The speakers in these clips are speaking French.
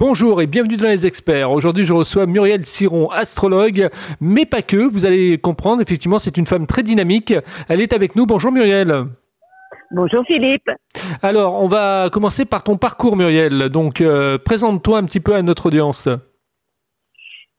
Bonjour et bienvenue dans les experts. Aujourd'hui, je reçois Muriel Siron, astrologue, mais pas que. Vous allez comprendre, effectivement, c'est une femme très dynamique. Elle est avec nous. Bonjour Muriel. Bonjour Philippe. Alors, on va commencer par ton parcours Muriel. Donc, euh, présente-toi un petit peu à notre audience.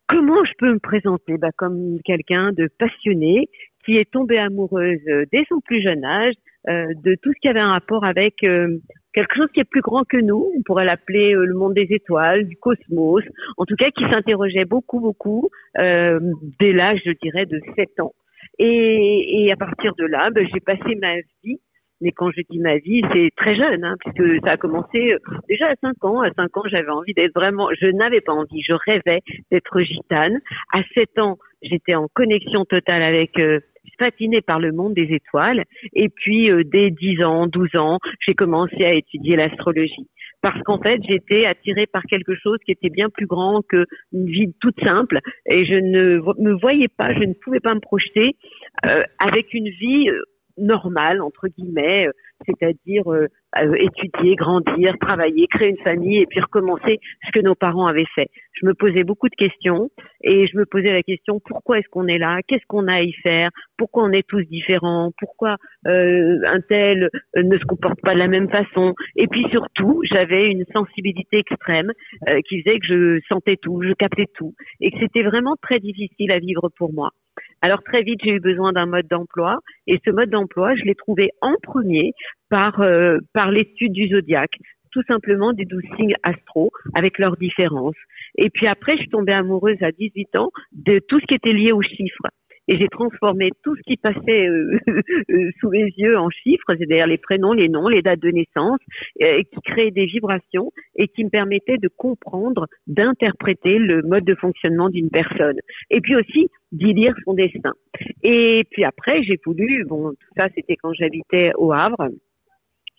Comment je peux me présenter? Bah, Comme quelqu'un de passionné qui est tombée amoureuse dès son plus jeune âge euh, de tout ce qui avait un rapport avec euh, quelque chose qui est plus grand que nous, on pourrait l'appeler euh, le monde des étoiles, du cosmos, en tout cas qui s'interrogeait beaucoup, beaucoup euh, dès l'âge, je dirais, de 7 ans. Et, et à partir de là, ben, j'ai passé ma vie, mais quand je dis ma vie, c'est très jeune, hein, puisque ça a commencé euh, déjà à 5 ans. À 5 ans, j'avais envie d'être vraiment, je n'avais pas envie, je rêvais d'être gitane. À 7 ans, j'étais en connexion totale avec euh, fascinée par le monde des étoiles. Et puis, euh, dès 10 ans, 12 ans, j'ai commencé à étudier l'astrologie. Parce qu'en fait, j'étais attirée par quelque chose qui était bien plus grand qu'une vie toute simple. Et je ne me voyais pas, je ne pouvais pas me projeter euh, avec une vie euh, normale, entre guillemets, c'est-à-dire euh, étudier, grandir, travailler, créer une famille et puis recommencer ce que nos parents avaient fait. Je me posais beaucoup de questions et je me posais la question pourquoi est-ce qu'on est là? Qu'est-ce qu'on a à y faire? Pourquoi on est tous différents? Pourquoi euh, un tel euh, ne se comporte pas de la même façon? Et puis surtout, j'avais une sensibilité extrême euh, qui faisait que je sentais tout, je captais tout et que c'était vraiment très difficile à vivre pour moi. Alors très vite, j'ai eu besoin d'un mode d'emploi et ce mode d'emploi, je l'ai trouvé en premier par, euh, par l'étude du zodiaque, tout simplement des douze signes astro avec leurs différences. Et puis après, je suis tombée amoureuse à 18 ans de tout ce qui était lié aux chiffres et j'ai transformé tout ce qui passait euh, euh, sous les yeux en chiffres, c'est-à-dire les prénoms, les noms, les dates de naissance, euh, qui créaient des vibrations et qui me permettaient de comprendre, d'interpréter le mode de fonctionnement d'une personne. Et puis aussi d'y lire son destin. Et puis après, j'ai voulu, bon, tout ça c'était quand j'habitais au Havre,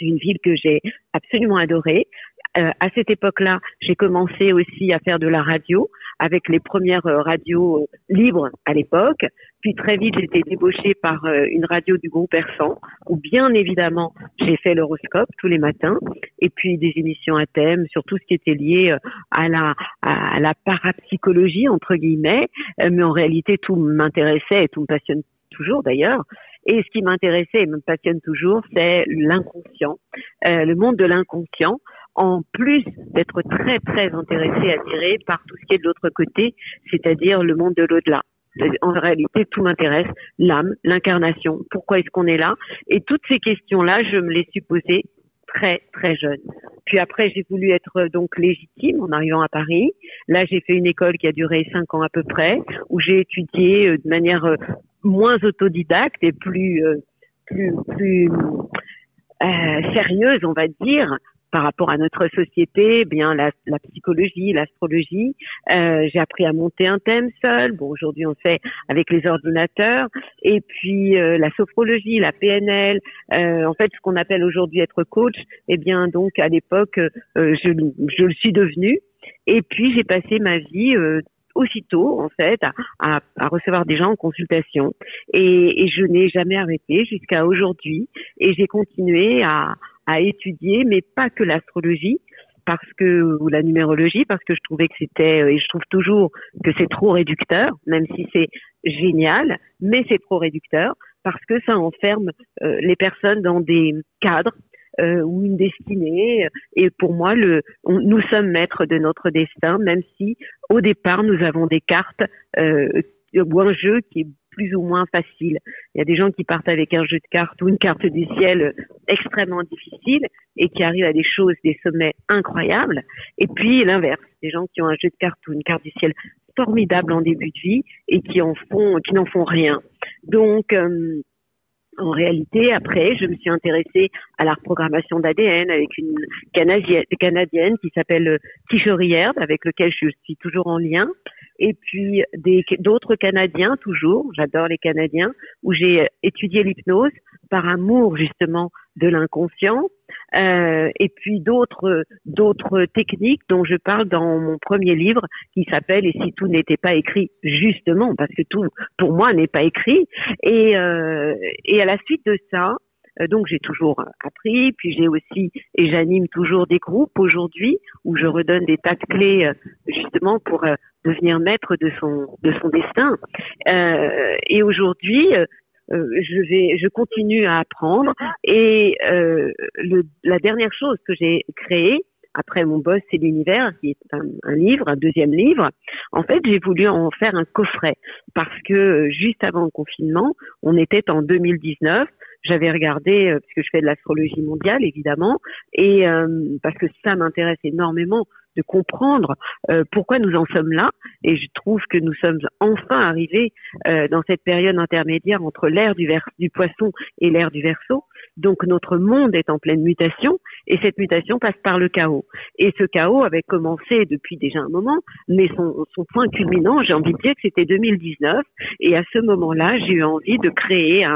une ville que j'ai absolument adorée. Euh, à cette époque-là, j'ai commencé aussi à faire de la radio avec les premières euh, radios euh, libres à l'époque. Puis très vite, j'ai été débauchée par une radio du groupe Persan, où bien évidemment, j'ai fait l'horoscope tous les matins, et puis des émissions à thème sur tout ce qui était lié à la, à la parapsychologie, entre guillemets, mais en réalité, tout m'intéressait et tout me passionne toujours d'ailleurs. Et ce qui m'intéressait et me passionne toujours, c'est l'inconscient, euh, le monde de l'inconscient, en plus d'être très très intéressé, attiré par tout ce qui est de l'autre côté, c'est-à-dire le monde de l'au-delà. En réalité, tout m'intéresse, l'âme, l'incarnation, pourquoi est-ce qu'on est là? Et toutes ces questions-là, je me les suis posées très très jeune. Puis après, j'ai voulu être donc légitime en arrivant à Paris. Là, j'ai fait une école qui a duré cinq ans à peu près, où j'ai étudié euh, de manière euh, moins autodidacte et plus euh, plus plus euh, sérieuse, on va dire, par rapport à notre société, eh bien la, la psychologie, l'astrologie. Euh, j'ai appris à monter un thème seul. Bon, aujourd'hui on fait avec les ordinateurs. Et puis euh, la sophrologie, la PNL. Euh, en fait, ce qu'on appelle aujourd'hui être coach. Eh bien, donc à l'époque, euh, je, je le suis devenu. Et puis j'ai passé ma vie aussitôt en fait à, à, recevoir des gens en consultation. Et, et je n'ai jamais arrêté jusqu'à aujourd'hui. Et j'ai continué à, à étudier mais pas que l'astrologie parce que ou la numérologie parce que je trouvais que c'était et je trouve toujours que c'est trop réducteur même si c'est génial mais c'est trop réducteur parce que ça enferme euh, les personnes dans des cadres euh, ou une destinée. Et pour moi, le, nous sommes maîtres de notre destin, même si au départ nous avons des cartes euh, ou un jeu qui est plus ou moins facile. Il y a des gens qui partent avec un jeu de cartes ou une carte du ciel extrêmement difficile et qui arrivent à des choses, des sommets incroyables. Et puis l'inverse, des gens qui ont un jeu de cartes ou une carte du ciel formidable en début de vie et qui en font, qui n'en font rien. Donc euh, en réalité, après, je me suis intéressée à la reprogrammation d'ADN avec une Canadienne, qui s'appelle Kishori avec lequel je suis toujours en lien. Et puis d'autres Canadiens, toujours, j'adore les Canadiens, où j'ai étudié l'hypnose par amour justement de l'inconscient euh, et puis d'autres d'autres techniques dont je parle dans mon premier livre qui s'appelle et si tout n'était pas écrit justement parce que tout pour moi n'est pas écrit et euh, et à la suite de ça donc j'ai toujours appris, puis j'ai aussi et j'anime toujours des groupes aujourd'hui où je redonne des tas de clés justement pour devenir maître de son de son destin. et aujourd'hui, je vais, je continue à apprendre. Et le, la dernière chose que j'ai créée, après mon boss, c'est l'univers, qui est un, livre, un deuxième livre. En fait, j'ai voulu en faire un coffret parce que euh, juste avant le confinement, on était en 2019. J'avais regardé, euh, parce que je fais de l'astrologie mondiale, évidemment, et euh, parce que ça m'intéresse énormément de comprendre pourquoi nous en sommes là. Et je trouve que nous sommes enfin arrivés dans cette période intermédiaire entre l'ère du, du poisson et l'ère du verso. Donc notre monde est en pleine mutation et cette mutation passe par le chaos. Et ce chaos avait commencé depuis déjà un moment, mais son, son point culminant, j'ai envie de dire que c'était 2019. Et à ce moment-là, j'ai eu envie de créer,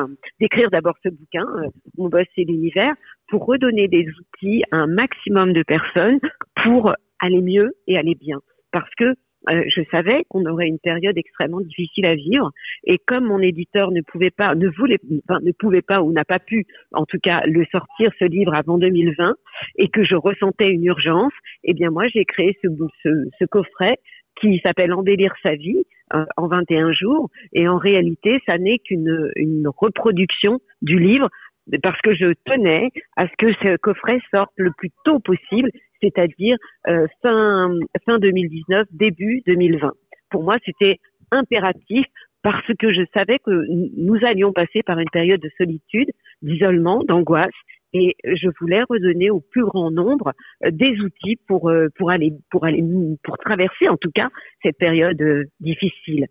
d'écrire d'abord ce bouquin, euh, Mon boss c'est l'univers, pour redonner des outils à un maximum de personnes pour aller mieux et aller bien. Parce que euh, je savais qu'on aurait une période extrêmement difficile à vivre. Et comme mon éditeur ne pouvait pas, ne voulait, enfin, ne pouvait pas ou n'a pas pu, en tout cas, le sortir ce livre avant 2020, et que je ressentais une urgence, eh bien moi j'ai créé ce, ce, ce coffret qui s'appelle Embellir sa vie euh, en 21 jours. Et en réalité, ça n'est qu'une une reproduction du livre parce que je tenais à ce que ce coffret sorte le plus tôt possible c'est-à-dire euh, fin, fin 2019, début 2020. Pour moi, c'était impératif parce que je savais que nous allions passer par une période de solitude, d'isolement, d'angoisse, et je voulais redonner au plus grand nombre euh, des outils pour euh, pour aller pour aller pour traverser en tout cas cette période difficile.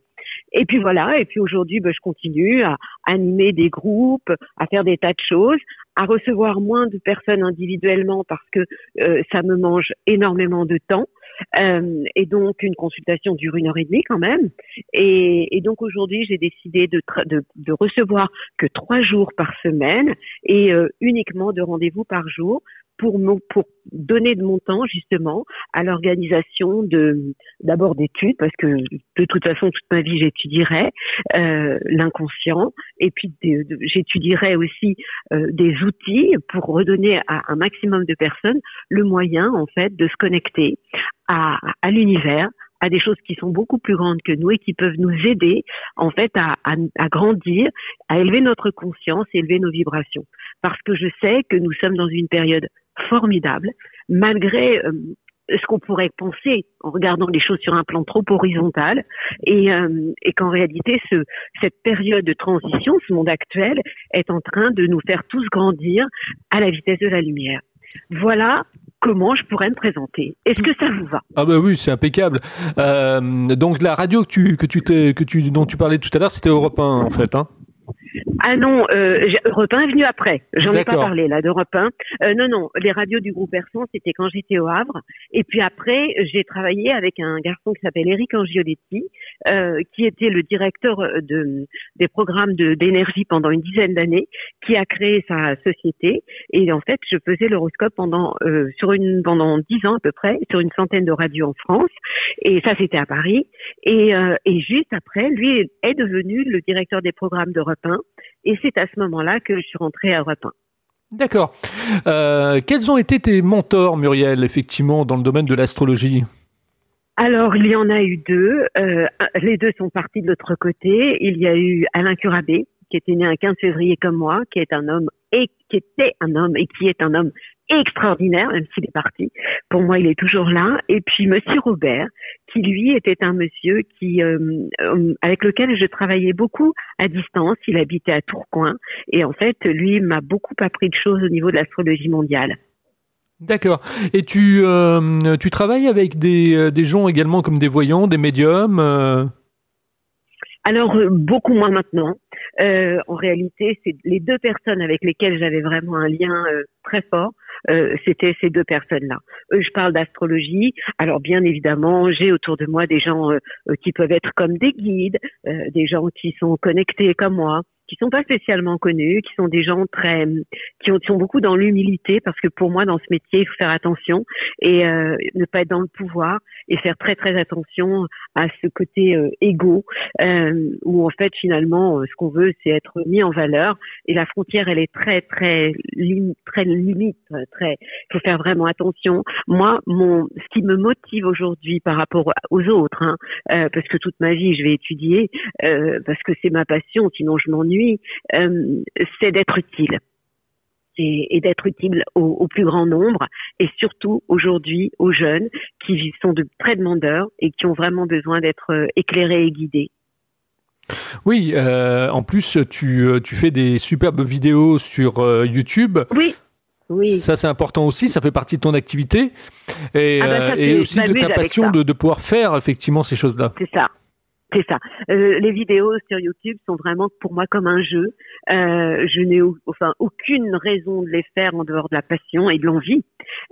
Et puis voilà, et puis aujourd'hui, ben, je continue à animer des groupes, à faire des tas de choses, à recevoir moins de personnes individuellement parce que euh, ça me mange énormément de temps. Euh, et donc une consultation dure une heure et demie quand même. Et, et donc aujourd'hui, j'ai décidé de, de, de, recevoir que trois jours par semaine et euh, uniquement de rendez-vous par jour pour, pour donner de mon temps justement à l'organisation de d'abord d'études parce que de toute façon toute ma vie j'étudierai euh, l'inconscient et puis j'étudierai aussi euh, des outils pour redonner à un maximum de personnes le moyen en fait de se connecter à, à l'univers à des choses qui sont beaucoup plus grandes que nous et qui peuvent nous aider en fait à, à, à grandir, à élever notre conscience, élever nos vibrations. Parce que je sais que nous sommes dans une période formidable, malgré euh, ce qu'on pourrait penser en regardant les choses sur un plan trop horizontal, et, euh, qu'en réalité, ce, cette période de transition, ce monde actuel, est en train de nous faire tous grandir à la vitesse de la lumière. Voilà comment je pourrais me présenter. Est-ce que ça vous va? Ah bah oui, c'est impeccable. Euh, donc la radio que tu, que tu, dont tu parlais tout à l'heure, c'était Europe 1 en fait. Hein? Ah non, euh, Europe 1 est venu après. J'en ai pas parlé là d'Europe 1. Euh, non, non, les radios du groupe Person, c'était quand j'étais au Havre. Et puis après, j'ai travaillé avec un garçon qui s'appelle Eric Angioletti, euh, qui était le directeur de, des programmes d'énergie pendant une dizaine d'années, qui a créé sa société. Et en fait, je faisais l'horoscope pendant euh, sur une pendant dix ans à peu près sur une centaine de radios en France. Et ça, c'était à Paris. Et, euh, et juste après, lui est devenu le directeur des programmes d'Europe 1 et c'est à ce moment-là que je suis rentrée à Europe D'accord. Euh, quels ont été tes mentors, Muriel, effectivement, dans le domaine de l'astrologie? Alors, il y en a eu deux. Euh, les deux sont partis de l'autre côté. Il y a eu Alain Curabé, qui était né un 15 février comme moi, qui est un homme et qui était un homme et qui est un homme extraordinaire, même s'il est parti. Pour moi, il est toujours là. Et puis Monsieur Robert, qui lui était un monsieur qui, euh, euh, avec lequel je travaillais beaucoup à distance. Il habitait à Tourcoing et en fait, lui m'a beaucoup appris de choses au niveau de l'astrologie mondiale. D'accord. Et tu, euh, tu travailles avec des, des gens également comme des voyants, des médiums alors beaucoup moins maintenant. en réalité, c'est les deux personnes avec lesquelles j'avais vraiment un lien très fort. Euh, c'était ces deux personnes-là. je parle d'astrologie. Alors bien évidemment, j'ai autour de moi des gens euh, euh, qui peuvent être comme des guides, des gens qui sont connectés comme moi, qui sont pas spécialement connus, qui sont des gens très, qui, ont, sont beaucoup dans l'humilité, parce que pour moi, dans ce métier, il faut faire attention et euh, ne pas être dans le pouvoir et faire très très attention à ce côté euh, égo, euh, où en fait finalement, ce qu'on veut, c'est être mis en valeur et la frontière, elle est très très très limite, très. Il faut faire vraiment attention. Moi, mon, ce qui me motive aujourd'hui par rapport aux autres, hein, parce que toute ma vie, je vais étudier, parce que c'est ma passion, sinon je m'ennuie, euh, c'est d'être utile. Et, d'être utile au, plus grand nombre et surtout aujourd'hui aux jeunes qui sont de très demandeurs et qui ont vraiment besoin d'être euh, éclairés et guidés. Oui, euh, en plus tu, tu, fais des superbes vidéos sur YouTube. Oui. Oui. Ça, c'est important aussi, ça fait partie de ton activité et, ah bah, et aussi de ta passion de, de, pouvoir faire effectivement ces choses-là. C'est ça, c'est ça. Euh, les vidéos sur YouTube sont vraiment pour moi comme un jeu. Euh, je n'ai enfin aucune raison de les faire en dehors de la passion et de l'envie.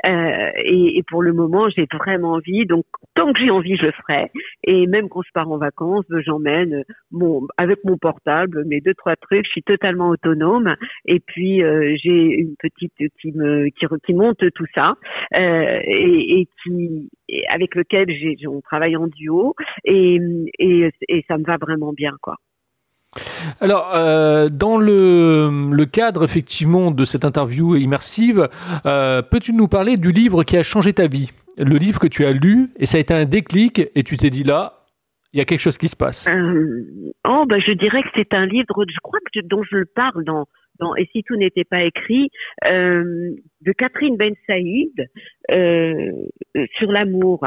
Euh, et, et, pour le moment, j'ai vraiment envie. Donc, tant que j'ai envie, je le ferai. Et même quand je pars en vacances, j'emmène mon avec mon portable, mes deux trois trucs. Je suis totalement autonome. Et puis euh, j'ai une petite qui me qui, qui monte tout ça euh, et, et, qui avec lequel j'ai on travaille en duo et, et et ça me va vraiment bien quoi. Alors, euh, dans le, le, cadre effectivement de cette interview immersive, euh, peux-tu nous parler du livre qui a changé ta vie? Le livre que tu as lu et ça a été un déclic et tu t'es dit là, il y a quelque chose qui se passe. Euh, oh, bah, je dirais que c'est un livre, je crois que dont je parle dans, dans Et si tout n'était pas écrit, de Catherine Ben Saïd sur l'amour.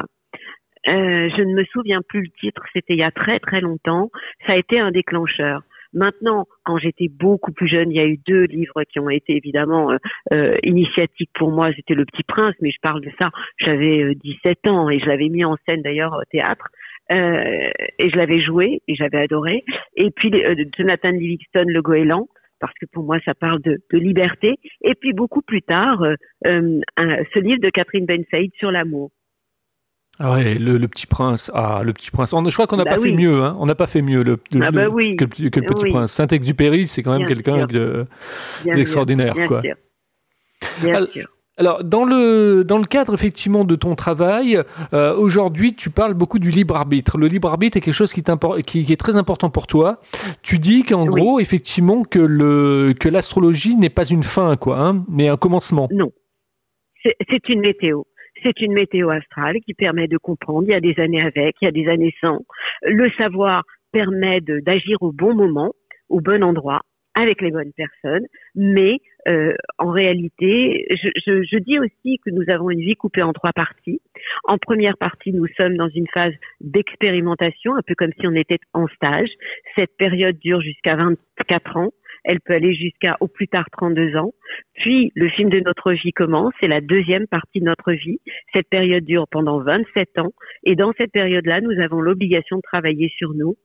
Euh, je ne me souviens plus le titre, c'était il y a très très longtemps. Ça a été un déclencheur. Maintenant, quand j'étais beaucoup plus jeune, il y a eu deux livres qui ont été évidemment euh, euh initiatiques pour moi. C'était Le Petit Prince, mais je parle de ça. J'avais 17 euh, ans et je l'avais mis en scène d'ailleurs au théâtre. Et je l'avais joué et j'avais adoré. Et puis Jonathan Livingston, Le Goéland, parce que pour moi ça parle de, de liberté. Et puis beaucoup plus tard, ce livre de Catherine Ben sur l'amour. Ah ouais, le, petit prince. Ah, le petit prince. On, je crois qu'on n'a bah pas fait mieux. Hein. On n'a pas fait mieux le, ah bah oui. que, le, petit prince. Saint-Exupéry, c'est quand même quelqu'un d'extraordinaire, quoi. Bien sûr. Alors, dans le, dans le cadre effectivement de ton travail, euh, aujourd'hui, tu parles beaucoup du libre arbitre. Le libre arbitre est quelque chose qui, qui, qui est très important pour toi. Tu dis qu'en gros, effectivement, que le que l'astrologie n'est pas une fin, quoi, hein, mais un commencement. Non, c'est une météo. C'est une météo astrale qui permet de comprendre. Il y a des années avec, il y a des années sans. Le savoir permet d'agir au bon moment, au bon endroit, avec les bonnes personnes. Mais euh, en réalité, je, je, je, dis aussi que nous avons une vie coupée en trois parties. En première partie, nous sommes dans une phase d'expérimentation, un peu comme si on était en stage. Cette période dure jusqu'à 24 ans. Elle peut aller jusqu'à au plus tard 32 ans. Puis le film de notre vie commence, c'est la deuxième partie de notre vie. Cette période dure pendant 27 ans et dans cette période-là, nous avons l'obligation de travailler sur nous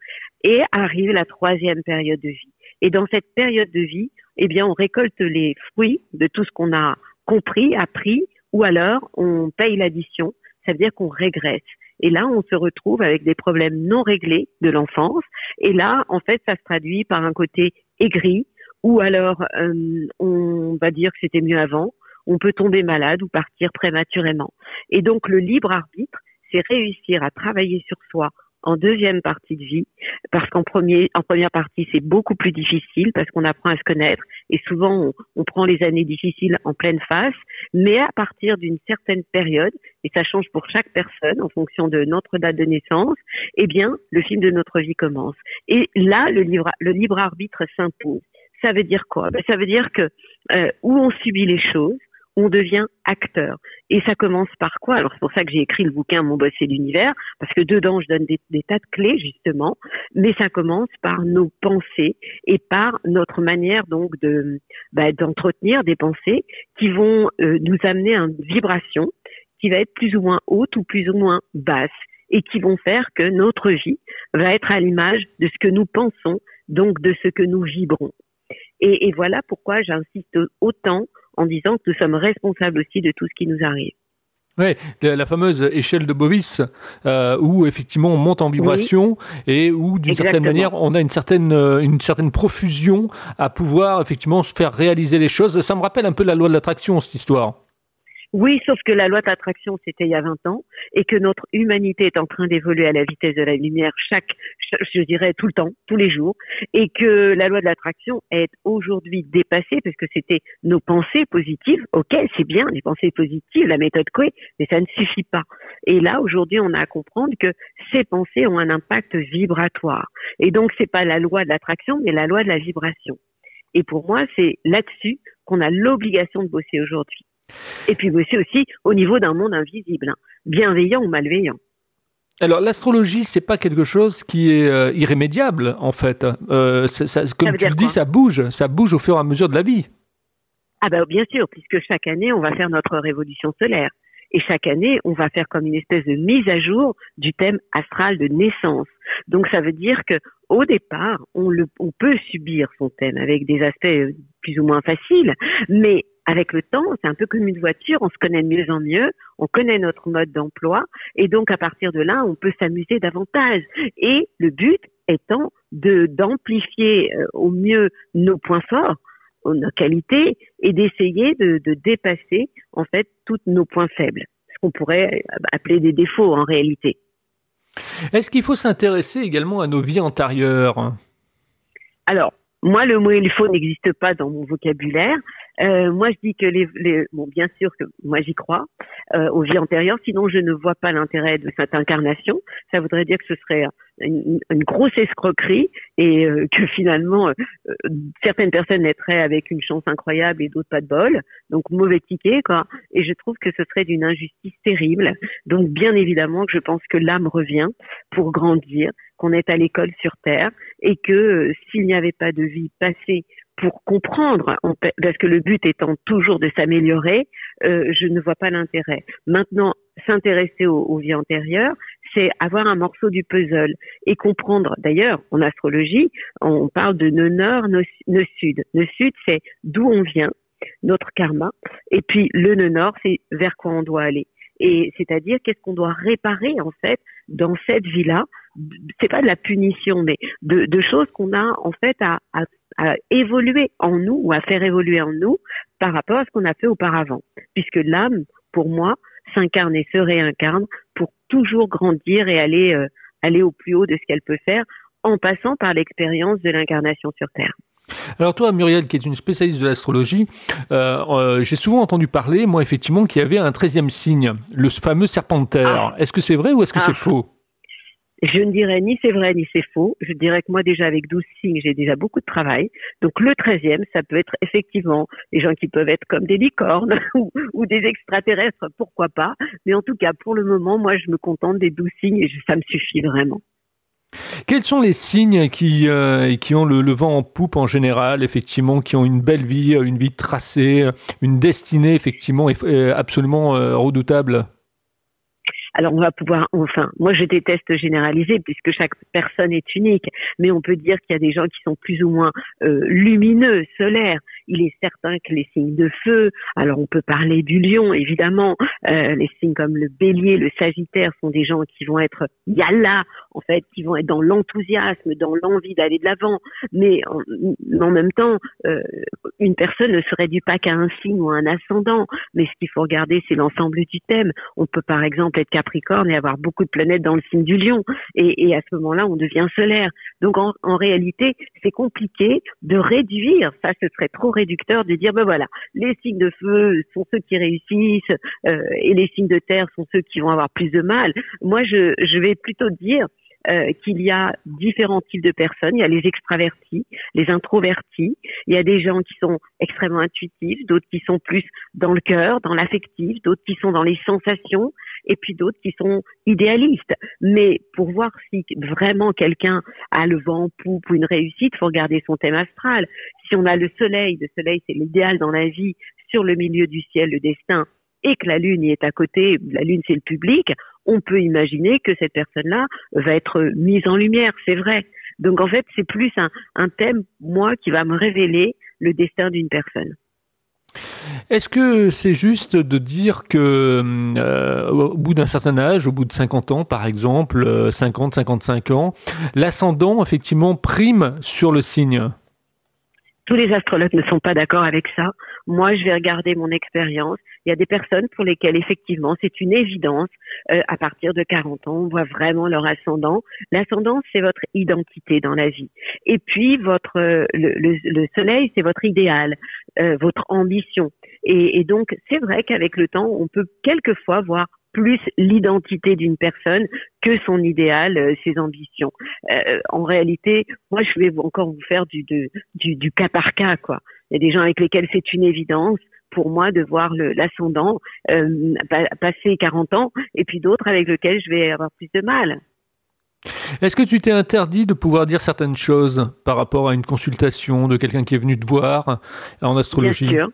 et arrive la troisième période de vie. Et dans cette période de vie, eh bien, on récolte les fruits de tout ce qu'on a compris, appris, ou alors on paye l'addition. Ça veut dire qu'on régresse. Et là, on se retrouve avec des problèmes non réglés de l'enfance. Et là, en fait, ça se traduit par un côté aigri, ou alors euh, on va dire que c'était mieux avant, on peut tomber malade ou partir prématurément. Et donc le libre arbitre, c'est réussir à travailler sur soi en deuxième partie de vie, parce qu'en premier, en première partie, c'est beaucoup plus difficile parce qu'on apprend à se connaître et souvent on, on, prend les années difficiles en pleine face, mais à partir d'une certaine période, et ça change pour chaque personne en fonction de notre date de naissance, eh bien, le film de notre vie commence. Et là, le libre, le libre arbitre s'impose. Ça veut dire quoi? Ben, Ça veut dire que euh, où on subit les choses, on devient acteur. Et ça commence par quoi? Alors c'est pour ça que j'ai écrit le bouquin Mon boss et l'univers, parce que dedans je donne des, tas de clés justement, mais ça commence par nos pensées et par notre manière donc de bah, d'entretenir des pensées qui vont euh, nous amener à une vibration qui va être plus ou moins haute ou plus ou moins basse et qui vont faire que notre vie va être à l'image de ce que nous pensons, donc de ce que nous vibrons. Et, et voilà pourquoi j'insiste autant en disant que nous sommes responsables aussi de tout ce qui nous arrive. Oui, la, fameuse échelle de Bovis, euh, où effectivement on monte en vibration et où d'une certaine manière on a une certaine, euh, une certaine profusion à pouvoir effectivement se faire réaliser les choses. Ça me rappelle un peu la loi de l'attraction, cette histoire. Oui, sauf que la loi d'attraction, c'était il y a 20 ans, et que notre humanité est en train d'évoluer à la vitesse de la lumière chaque, je dirais, tout le temps, tous les jours, et que la loi de l'attraction est aujourd'hui dépassée parce que c'était nos pensées positives. Ok, c'est bien, les pensées positives, la méthode Coué, mais ça ne suffit pas. Et là, aujourd'hui, on a à comprendre que ces pensées ont un impact vibratoire. Et donc, c'est pas la loi de l'attraction, mais la loi de la vibration. Et pour moi, c'est là-dessus qu'on a l'obligation de bosser aujourd'hui. Et puis c'est aussi au niveau d'un monde invisible, hein. bienveillant ou malveillant. Alors l'astrologie, c'est pas quelque chose qui est euh, irrémédiable en fait. Euh, comme tu le dis, ça bouge, ça bouge au fur et à mesure de la vie. Ah ben bien sûr, puisque chaque année on va faire notre révolution solaire et chaque année on va faire comme une espèce de mise à jour du thème astral de naissance. Donc ça veut dire que au départ on, le, on peut subir son thème avec des aspects euh, plus ou moins faciles, mais avec le temps, c'est un peu comme une voiture, on se connaît de mieux en mieux, on connaît notre mode d'emploi, et donc à partir de là, on peut s'amuser davantage. Et le but étant de d'amplifier euh, au mieux nos points forts, nos qualités, et d'essayer de, de dépasser en fait tous nos points faibles, ce qu'on pourrait euh, appeler des défauts en réalité. Est-ce qu'il faut s'intéresser également à nos vies antérieures? Alors, moi, le mot il faut n'existe pas dans mon vocabulaire. Euh, moi, je dis que les, les, bon, bien sûr que moi j'y crois euh, aux vies antérieures. Sinon, je ne vois pas l'intérêt de cette incarnation. Ça voudrait dire que ce serait une, grosse escroquerie et euh, que finalement euh, certaines personnes naîtraient avec une chance incroyable et d'autres pas de bol. Donc mauvais ticket quoi. Et je trouve que ce serait d'une injustice terrible. Donc bien évidemment que je pense que l'âme revient pour grandir, qu'on est à l'école sur terre et que s'il n'y avait pas de vie passée pour comprendre, parce que le but étant toujours de s'améliorer, euh, je ne vois pas l'intérêt. Maintenant, s'intéresser aux, vies antérieures, c'est avoir un morceau du puzzle et comprendre. D'ailleurs, en astrologie, on parle de nœud nord, nœud, sud. Nœud sud, c'est d'où on vient, notre karma, et puis le nœud nord, c'est vers quoi on doit aller. Et c'est-à-dire qu'est-ce qu'on doit réparer en fait dans cette vie-là. C'est pas de la punition, mais de, de choses qu'on a en fait à, à à évoluer en nous ou à faire évoluer en nous par rapport à ce qu'on a fait auparavant. Puisque l'âme, pour moi, s'incarne et se réincarne pour toujours grandir et aller, euh, aller au plus haut de ce qu'elle peut faire en passant par l'expérience de l'incarnation sur Terre. Alors toi, Muriel, qui est une spécialiste de l'astrologie, euh, euh, j'ai souvent entendu parler, moi effectivement, qu'il y avait un treizième signe, le fameux serpent de terre. Ah. Est-ce que c'est vrai ou est-ce que c'est ah. faux? Je ne dirais ni c'est vrai ni c'est faux. Je dirais que moi déjà avec 12 signes, j'ai déjà beaucoup de travail. Donc le 13e, ça peut être effectivement des gens qui peuvent être comme des licornes ou, des extraterrestres, pourquoi pas. Mais en tout cas, pour le moment, moi je me contente des 12 signes et ça me suffit vraiment. Quels sont les signes qui, euh, qui ont le, vent en poupe en général, effectivement, qui ont une belle vie, une vie tracée, une destinée effectivement absolument euh, redoutable? Alors on va pouvoir, enfin, moi je déteste généraliser puisque chaque personne est unique, mais on peut dire qu'il y a des gens qui sont plus ou moins euh, lumineux, solaires. Il est certain que les signes de feu, alors on peut parler du lion évidemment, euh, les signes comme le bélier, le sagittaire sont des gens qui vont être yalla en fait, qui vont être dans l'enthousiasme, dans l'envie d'aller de l'avant, mais en, même temps, euh, une personne ne se réduit pas qu'à un signe ou un ascendant, mais ce qu'il faut regarder, c'est l'ensemble du thème. On peut par exemple être Capricorne et avoir beaucoup de planètes dans le signe du Lion, et, à ce moment-là, on devient solaire. Donc en, réalité, c'est compliqué de réduire. Ça, ce serait trop réducteur de dire ben voilà, les signes de feu sont ceux qui réussissent euh, et les signes de terre sont ceux qui vont avoir plus de mal. Moi, je, je vais plutôt dire euh, qu'il y a différents types de personnes. Il y a les extravertis, les introvertis. Il y a des gens qui sont extrêmement intuitifs, d'autres qui sont plus dans le cœur, dans l'affectif, d'autres qui sont dans les sensations, et puis d'autres qui sont idéalistes. Mais pour voir si vraiment quelqu'un a le vent en poupe ou une réussite, faut regarder son thème astral. Si on a le soleil, le soleil c'est l'idéal dans la vie, sur le milieu du ciel, le destin, et que la Lune y est à côté, la Lune c'est le public, on peut imaginer que cette personne-là va être mise en lumière, c'est vrai. Donc en fait, c'est plus un, thème, moi, qui va me révéler le destin d'une personne. Est-ce que c'est juste de dire que euh, au bout d'un certain âge, au bout de 50 ans par exemple, 50, 55 ans, l'ascendant effectivement prime sur le signe? Tous les astrologues ne sont pas d'accord avec ça. Moi, je vais regarder mon expérience. Il y a des personnes pour lesquelles effectivement c'est une évidence. Euh, à partir de 40 ans, on voit vraiment leur ascendant. L'ascendant, c'est votre identité dans la vie. Et puis votre euh, le, le, soleil, c'est votre idéal, euh, votre ambition. Et, et donc, c'est vrai qu'avec le temps, on peut quelquefois voir plus l'identité d'une personne que son idéal, euh, ses ambitions. Euh, en réalité, moi, je vais encore vous faire du, du, du cas par cas, quoi. Il y a des gens avec lesquels c'est une évidence pour moi de voir l'ascendant euh, passer 40 ans, et puis d'autres avec lesquels je vais avoir plus de mal. Est-ce que tu t'es interdit de pouvoir dire certaines choses par rapport à une consultation de quelqu'un qui est venu te voir en astrologie? Bien sûr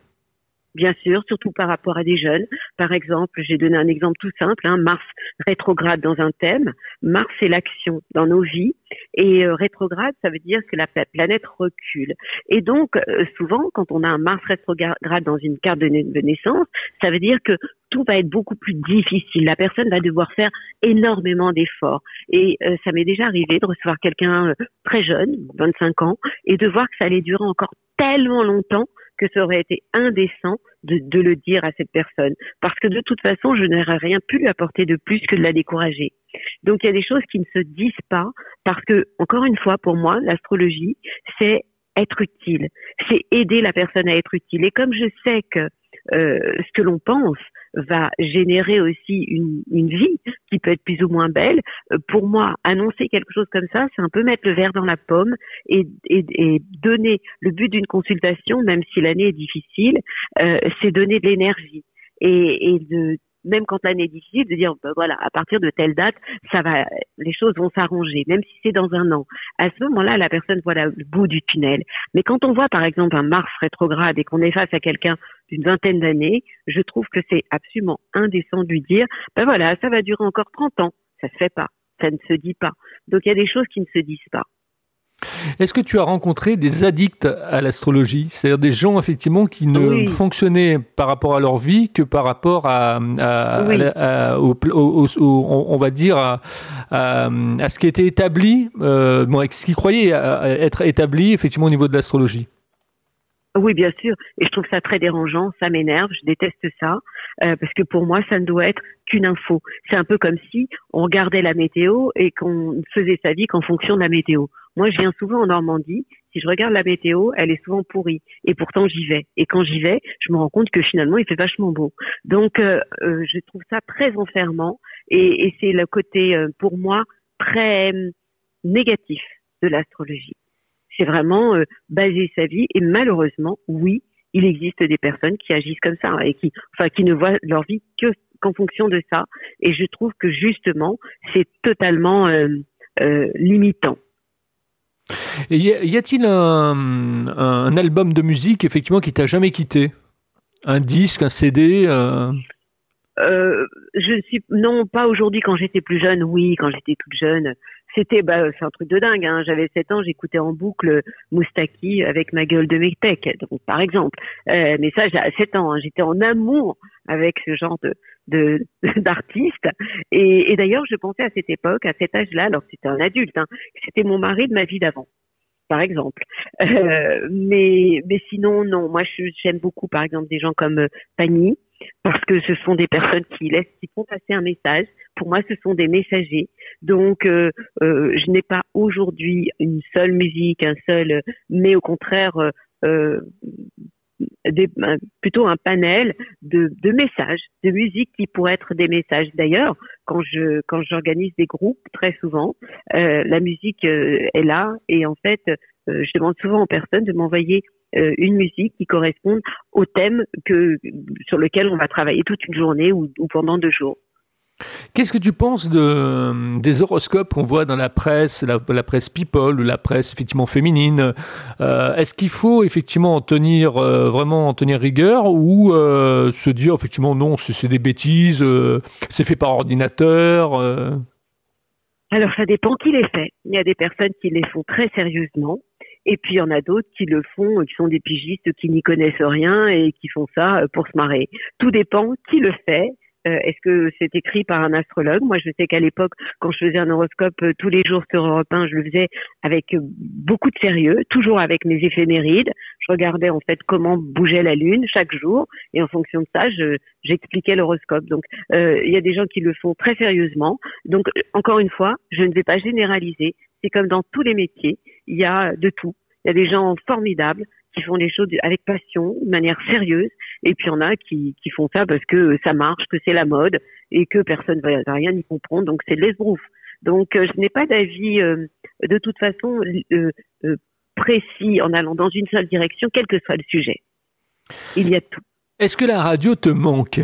bien sûr, surtout par rapport à des jeunes. Par exemple, j'ai donné un exemple tout simple, hein, Mars rétrograde dans un thème. Mars, c'est l'action dans nos vies. Et euh, rétrograde, ça veut dire que la planète recule. Et donc, euh, souvent, quand on a un Mars rétrograde dans une carte de, naissance, ça veut dire que tout va être beaucoup plus difficile. La personne va devoir faire énormément d'efforts. Et euh, ça m'est déjà arrivé de recevoir quelqu'un très jeune, 25 ans, et de voir que ça allait durer encore tellement longtemps que ça aurait été indécent de, de, le dire à cette personne. Parce que de toute façon, je n'aurais rien pu lui apporter de plus que de la décourager. Donc il y a des choses qui ne se disent pas parce que, encore une fois, pour moi, l'astrologie, c'est être utile. C'est aider la personne à être utile. Et comme je sais que euh, ce que l'on pense va générer aussi une, une, vie qui peut être plus ou moins belle. Euh, pour moi, annoncer quelque chose comme ça, c'est un peu mettre le verre dans la pomme et, et, et donner le but d'une consultation, même si l'année est difficile, euh, c'est donner de l'énergie et, et de même quand l'année est difficile, de dire ben voilà, à partir de telle date, ça va, les choses vont s'arranger, même si c'est dans un an. À ce moment-là, la personne voit le bout du tunnel. Mais quand on voit par exemple un Mars rétrograde et qu'on est face à quelqu'un d'une vingtaine d'années, je trouve que c'est absolument indécent de lui dire ben voilà, ça va durer encore 30 ans. Ça se fait pas, ça ne se dit pas. Donc il y a des choses qui ne se disent pas. Est-ce que tu as rencontré des addicts à l'astrologie, c'est-à-dire des gens effectivement qui ne fonctionnaient par rapport à leur vie que par rapport à, on va dire à, ce qui était établi, euh, ce qui croyait être établi effectivement au niveau de l'astrologie Oui, bien sûr, et je trouve ça très dérangeant, ça m'énerve, je déteste ça, euh, parce que pour moi, ça ne doit être qu'une info. C'est un peu comme si on regardait la météo et qu'on faisait sa vie qu'en fonction de la météo. Moi, je viens souvent en Normandie. Si je regarde la météo, elle est souvent pourrie. Et pourtant, j'y vais. Et quand j'y vais, je me rends compte que finalement, il fait vachement beau. Donc, euh, euh, je trouve ça très enfermant. Et, c'est le côté, pour moi, très négatif de l'astrologie. C'est vraiment baser sa vie. Et malheureusement, oui, il existe des personnes qui agissent comme ça et qui, enfin, qui ne voient leur vie que qu'en fonction de ça. Et je trouve que justement, c'est totalement limitant. Et y a-t-il un, un, album de musique effectivement qui t'a jamais quitté? Un disque, un CD euh... Euh, je suis non pas aujourd'hui quand j'étais plus jeune oui quand j'étais toute jeune c'était bah c'est un truc de dingue hein. j'avais 7 ans j'écoutais en boucle Moustaki avec ma gueule de Mectec donc par exemple euh, mais ça j'ai 7 ans hein. j'étais en amour avec ce genre de de d'artiste et, et d'ailleurs je pensais à cette époque à cet âge-là alors que c'était un adulte hein, c'était mon mari de ma vie d'avant par exemple. Euh, mais mais sinon non, moi j'aime beaucoup par exemple des gens comme euh, Pani parce que ce sont des personnes qui laissent qui font passer un message. Pour moi, ce sont des messagers. Donc euh, euh je n'ai pas aujourd'hui une seule musique, un seul, mais au contraire euh, des, plutôt un panel de, de, messages, de musique qui pourraient être des messages. D'ailleurs, quand je quand j'organise des groupes, très souvent, euh, la musique euh, est là et en fait, euh, je demande souvent aux personnes de m'envoyer euh, une musique qui corresponde au thème que sur lequel on va travailler toute une journée ou, ou pendant deux jours. Qu'est-ce que tu penses de, des horoscopes qu'on voit dans la presse, la, presse people ou la presse effectivement féminine? Euh, Est-ce qu'il faut effectivement en tenir euh, vraiment en tenir rigueur ou euh, se dire effectivement non, c'est des bêtises, c'est fait par ordinateur Alors ça dépend qui les fait. Il y a des personnes qui les font très sérieusement Et puis il y en a d'autres qui le font, qui sont des pigistes qui n'y connaissent rien et qui font ça pour se marrer. Tout dépend qui le fait euh, est-ce que c'est écrit par un astrologue? Moi, je sais qu'à l'époque, quand je faisais un horoscope euh, tous les jours sur Europe 1, je le faisais avec euh, beaucoup de sérieux, toujours avec mes éphémérides. Je regardais en fait comment bougeait la lune chaque jour, et en fonction de ça, j'expliquais l'horoscope. Donc, il y a des gens qui le font très sérieusement. Donc, encore une fois, je ne vais pas généraliser. C'est comme dans tous les métiers, il y a de tout. Il y a des gens formidables qui font les choses avec passion, de manière sérieuse, et puis il y en a qui, qui font ça parce que ça marche, que c'est la mode, et que personne ne va rien y comprendre, donc c'est de l'esbrouf. Donc euh, je n'ai pas d'avis euh, de toute façon euh, précis en allant dans une seule direction, quel que soit le sujet. Il y a tout. Est-ce que la radio te manque?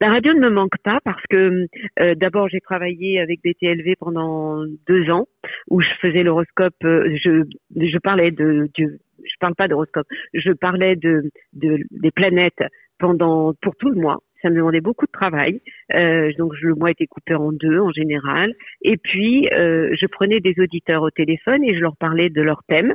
La radio ne me manque pas parce que d'abord j'ai travaillé avec BTLV pendant deux ans où je faisais l'horoscope, je, je parlais de, de, je parle pas d'horoscope, je parlais de, de, des planètes pendant pour tout le mois. Ça me demandait beaucoup de travail, euh, donc le mois était coupé en deux en général. Et puis euh, je prenais des auditeurs au téléphone et je leur parlais de leur thème.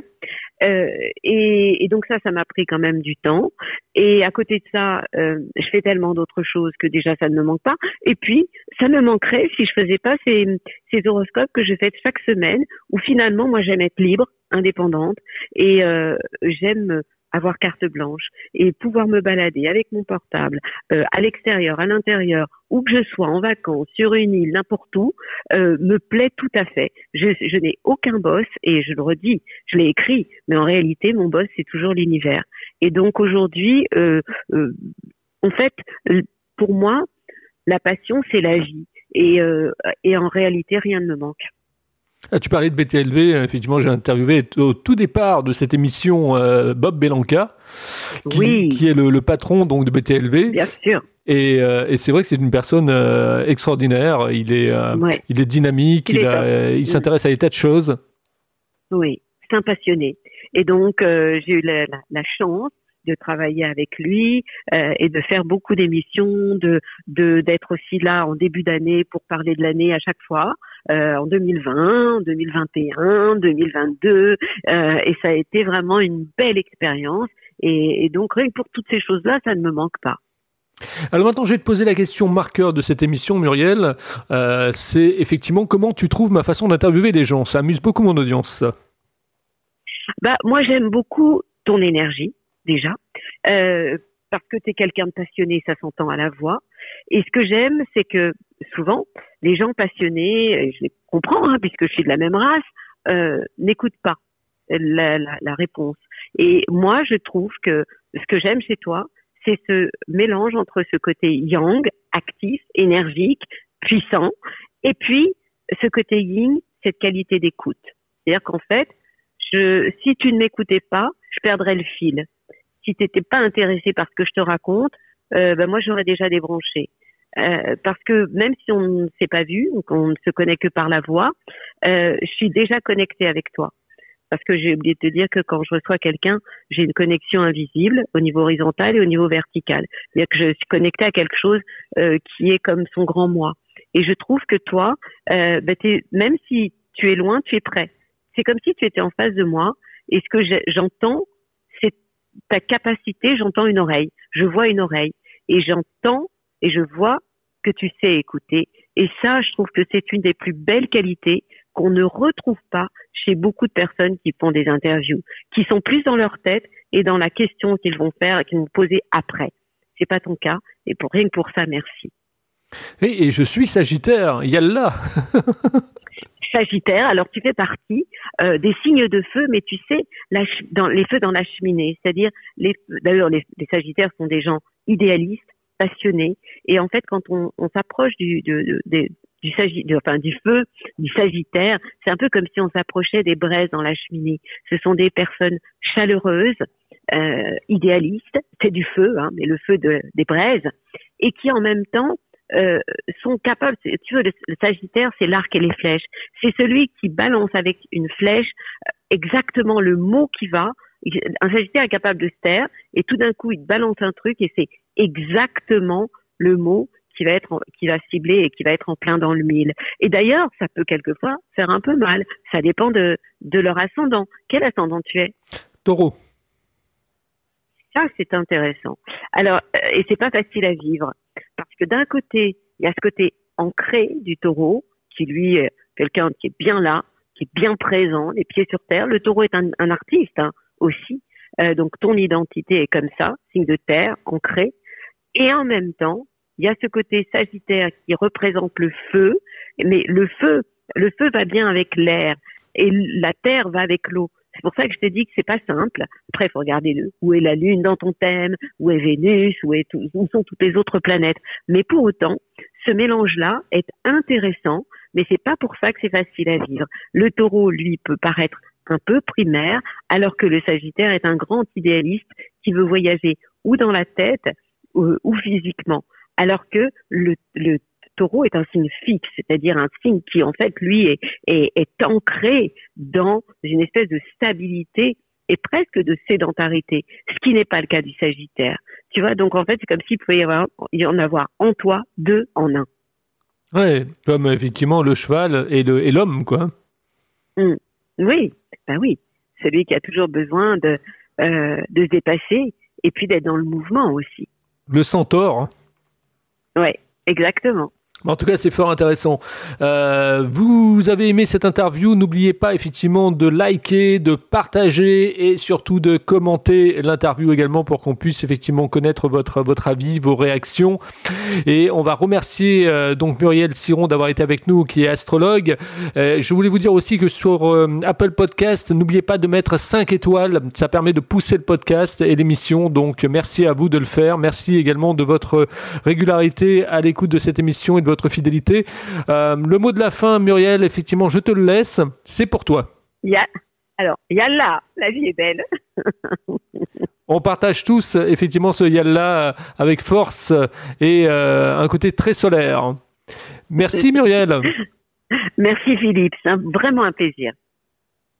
Euh, et, et, donc ça, ça m'a pris quand même du temps. Et à côté de ça, euh, je fais tellement d'autres choses que déjà ça ne me manque pas. Et puis ça me manquerait si je faisais pas ces, ces horoscopes que je fais chaque semaine, où finalement moi j'aime être libre, indépendante, et euh, j'aime avoir carte blanche et pouvoir me balader avec mon portable euh, à l'extérieur, à l'intérieur, où que je sois en vacances, sur une île, n'importe où, euh, me plaît tout à fait. Je, je n'ai aucun boss et je le redis, je l'ai écrit, mais en réalité, mon boss, c'est toujours l'univers. Et donc aujourd'hui, euh, euh en fait, pour moi, la passion, c'est la vie. Et, euh, et en réalité, rien ne me manque. Ah, tu parlais de BTLV, euh, effectivement, j'ai interviewé au tout départ de cette émission euh, Bob Belanca, qui, qui est le, patron donc de BTLV. Bien sûr. Et, euh, et c'est vrai que c'est une personne extraordinaire. Il est, il est dynamique, il, il s'intéresse à des tas de choses. Oui, c'est un passionné. Et donc, j'ai eu la, la, chance de travailler avec lui euh, et de faire beaucoup d'émissions, de d'être aussi là en début d'année pour parler de l'année à chaque fois. Euh, en 2020, 2021, 2022, euh, et ça a été vraiment une belle expérience. Et, et donc rien que pour toutes ces choses-là, ça ne me manque pas. Alors maintenant, je vais te poser la question marqueur de cette émission, Muriel. Euh, c'est effectivement comment tu trouves ma façon d'interviewer des gens. Ça amuse beaucoup mon audience. Bah, moi, j'aime beaucoup ton énergie déjà, euh, parce que tu es quelqu'un de passionné, ça s'entend à la voix. Et ce que j'aime, c'est que souvent, les gens passionnés, je les comprends, hein, puisque je suis de la même race, euh, n'écoutent pas la, la, la, réponse. Et moi, je trouve que ce que j'aime chez toi, c'est ce mélange entre ce côté yang, actif, énergique, puissant, et puis ce côté yin, cette qualité d'écoute. C'est-à-dire qu'en fait, je, si tu ne m'écoutais pas, je perdrais le fil si tu n'étais pas intéressé par ce que je te raconte, euh, ben moi j'aurais déjà débranché. Euh, parce que même si on ne s'est pas vu, qu'on ne se connaît que par la voix, euh, je suis déjà connectée avec toi. Parce que j'ai oublié de te dire que quand je reçois quelqu'un, j'ai une connexion invisible au niveau horizontal et au niveau vertical. C'est-à-dire que je suis connectée à quelque chose euh, qui est comme son grand moi. Et je trouve que toi, euh, ben même si tu es loin, tu es prêt. C'est comme si tu étais en face de moi. Et ce que j'entends, ta capacité, j'entends une oreille, je vois une oreille et j'entends et je vois que tu sais écouter. Et ça, je trouve que c'est une des plus belles qualités qu'on ne retrouve pas chez beaucoup de personnes qui font des interviews, qui sont plus dans leur tête et dans la question qu'ils vont faire et qu'ils vont poser après. C'est pas ton cas et pour rien que pour ça, merci. Et, et je suis Sagittaire, yallah Sagittaire, alors tu fais partie euh, des signes de feu, mais tu sais, la, dans, les feux dans la cheminée, c'est-à-dire, les, d'ailleurs, les, les, Sagittaires sont des gens idéalistes, passionnés, et en fait, quand on, on s'approche du, du, enfin, du feu, du Sagittaire, c'est un peu comme si on s'approchait des braises dans la cheminée. Ce sont des personnes chaleureuses, euh, idéalistes, c'est du feu, hein, mais le feu de, des braises, et qui en même temps euh, sont capables, tu veux, le, Sagittaire, c'est l'arc et les flèches. C'est celui qui balance avec une flèche euh, exactement le mot qui va. Un Sagittaire est capable de se taire et tout d'un coup, il balance un truc et c'est exactement le mot qui va être qui va cibler et qui va être en plein dans le mille. Et d'ailleurs, ça peut quelquefois faire un peu mal. Ça dépend de de leur ascendant. Quel ascendant tu es? Taureau. Ça, c'est intéressant. Alors, euh, et c'est pas facile à vivre parce que d'un côté, il y a ce côté ancré du taureau qui lui est quelqu'un qui est bien là, qui est bien présent, les pieds sur terre. Le taureau est un, artiste hein, aussi. Euh, donc ton identité est comme ça, signe de terre, ancré. Et en même temps, il y a ce côté sagittaire qui représente le feu, mais le feu, le feu va bien avec l'air et la terre va avec l'eau. C'est pour ça que je te dis que c'est pas simple. Après, il faut regarder le, où est la Lune dans ton thème, où est Vénus, où, est où sont toutes les autres planètes. Mais pour autant, ce mélange-là est intéressant, mais c'est pas pour ça que c'est facile à vivre. Le taureau, lui, peut paraître un peu primaire, alors que le Sagittaire est un grand idéaliste qui veut voyager ou dans la tête ou, physiquement, alors que le, le taureau est un signe fixe, c'est-à-dire un signe qui en fait lui est, est, est, ancré dans une espèce de stabilité et presque de sédentarité, ce qui n'est pas le cas du Sagittaire. Tu vois, donc en fait c'est comme s'il pouvait y, avoir, y en avoir en toi deux en un. Ouais, comme effectivement le cheval et l'homme, quoi. Mmh. Oui, ben oui, celui qui a toujours besoin de, euh, de se dépasser et puis d'être dans le mouvement aussi. Le centaure. Oui, exactement. En tout cas, c'est fort intéressant. Euh, vous avez aimé cette interview, n'oubliez pas effectivement de liker, de partager et surtout de commenter l'interview également pour qu'on puisse effectivement connaître votre votre avis, vos réactions. Et on va remercier euh, donc Muriel Siron d'avoir été avec nous, qui est astrologue. Euh, je voulais vous dire aussi que sur Apple Podcast, n'oubliez pas de mettre 5 étoiles, ça permet de pousser le podcast et l'émission. Donc merci à vous de le faire. Merci également de votre régularité à l'écoute de cette émission et de votre fidélité. Euh, le mot de la fin, Muriel, effectivement, je te le laisse. C'est pour toi. Ya. Alors, Yalla, la vie est belle. On partage tous effectivement ce Yalla avec force et euh, un côté très solaire. Merci Muriel. Merci Philippe, c'est vraiment un plaisir.